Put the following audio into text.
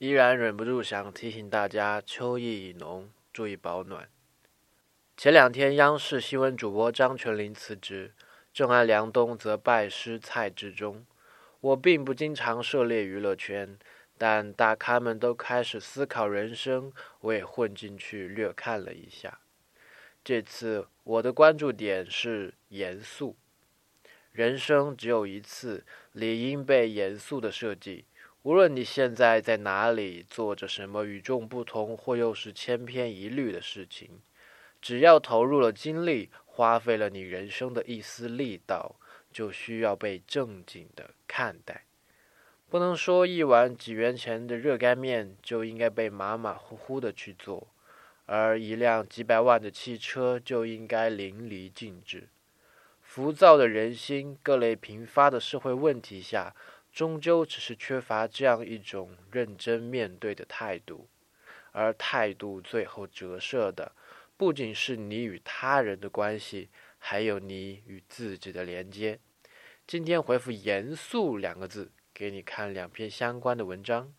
依然忍不住想提醒大家，秋意已浓，注意保暖。前两天，央视新闻主播张泉灵辞职，郑安梁东则拜师蔡志忠。我并不经常涉猎娱乐圈，但大咖们都开始思考人生，我也混进去略看了一下。这次我的关注点是严肃。人生只有一次，理应被严肃的设计。无论你现在在哪里，做着什么与众不同或又是千篇一律的事情，只要投入了精力，花费了你人生的一丝力道。就需要被正经的看待，不能说一碗几元钱的热干面就应该被马马虎虎的去做，而一辆几百万的汽车就应该淋漓尽致。浮躁的人心，各类频发的社会问题下，终究只是缺乏这样一种认真面对的态度，而态度最后折射的，不仅是你与他人的关系。还有你与自己的连接。今天回复“严肃”两个字，给你看两篇相关的文章。